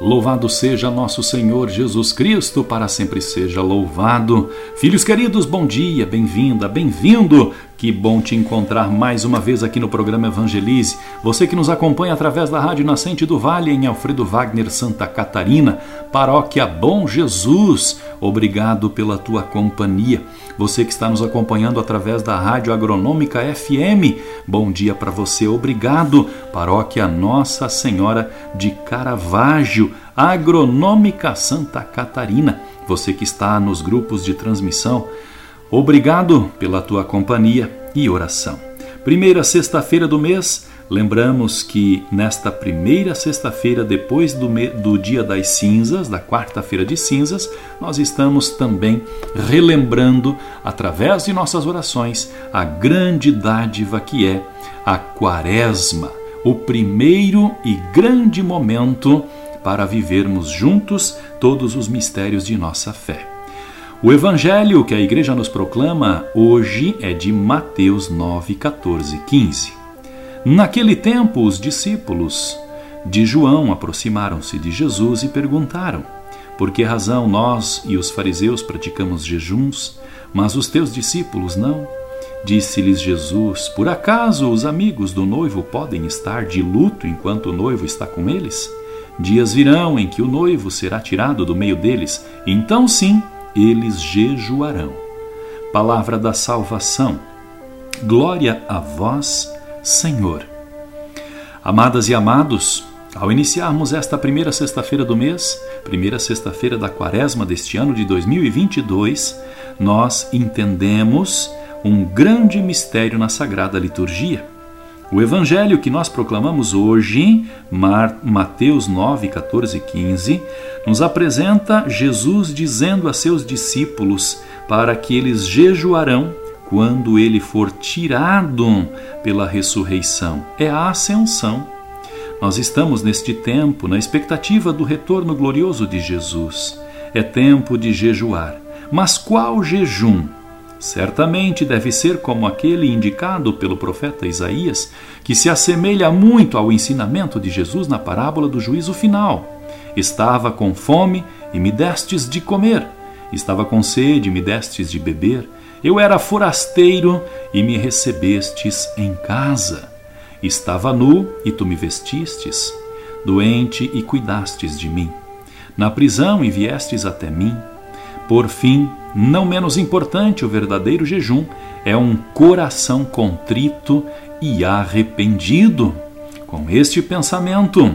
Louvado seja nosso Senhor Jesus Cristo, para sempre seja louvado. Filhos queridos, bom dia, bem-vinda, bem-vindo. Que bom te encontrar mais uma vez aqui no programa Evangelize. Você que nos acompanha através da Rádio Nascente do Vale em Alfredo Wagner, Santa Catarina, Paróquia Bom Jesus. Obrigado pela tua companhia. Você que está nos acompanhando através da Rádio Agronômica FM, bom dia para você. Obrigado. Paróquia Nossa Senhora de Caravaggio, Agronômica Santa Catarina. Você que está nos grupos de transmissão, Obrigado pela tua companhia e oração. Primeira sexta-feira do mês, lembramos que nesta primeira sexta-feira, depois do, do dia das cinzas, da quarta-feira de cinzas, nós estamos também relembrando, através de nossas orações, a grande dádiva que é a Quaresma, o primeiro e grande momento para vivermos juntos todos os mistérios de nossa fé. O evangelho que a igreja nos proclama hoje é de Mateus 9, 14 15. Naquele tempo, os discípulos de João aproximaram-se de Jesus e perguntaram: Por que razão nós e os fariseus praticamos jejuns, mas os teus discípulos não? Disse-lhes Jesus: Por acaso os amigos do noivo podem estar de luto enquanto o noivo está com eles? Dias virão em que o noivo será tirado do meio deles, então sim eles jejuarão. Palavra da salvação. Glória a vós, Senhor. Amadas e amados, ao iniciarmos esta primeira sexta-feira do mês, primeira sexta-feira da quaresma deste ano de 2022, nós entendemos um grande mistério na Sagrada Liturgia. O evangelho que nós proclamamos hoje, Mateus 9, 14 e 15, nos apresenta Jesus dizendo a seus discípulos para que eles jejuarão quando ele for tirado pela ressurreição. É a ascensão. Nós estamos neste tempo na expectativa do retorno glorioso de Jesus. É tempo de jejuar. Mas qual jejum? Certamente deve ser como aquele indicado pelo profeta Isaías, que se assemelha muito ao ensinamento de Jesus na parábola do juízo final. Estava com fome e me destes de comer, estava com sede e me destes de beber, eu era forasteiro e me recebestes em casa, estava nu e tu me vestistes, doente e cuidastes de mim, na prisão e viestes até mim. Por fim, não menos importante, o verdadeiro jejum é um coração contrito e arrependido. Com este pensamento,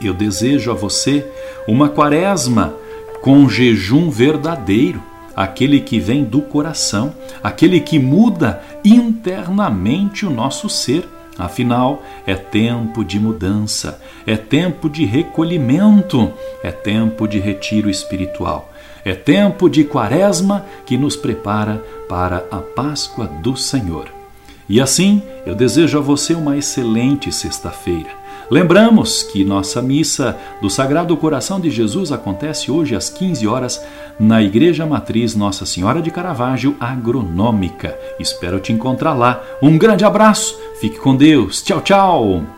eu desejo a você uma quaresma com jejum verdadeiro, aquele que vem do coração, aquele que muda internamente o nosso ser. Afinal, é tempo de mudança, é tempo de recolhimento, é tempo de retiro espiritual. É tempo de quaresma que nos prepara para a Páscoa do Senhor. E assim, eu desejo a você uma excelente sexta-feira. Lembramos que nossa missa do Sagrado Coração de Jesus acontece hoje às 15 horas na Igreja Matriz Nossa Senhora de Caravaggio Agronômica. Espero te encontrar lá. Um grande abraço, fique com Deus. Tchau, tchau.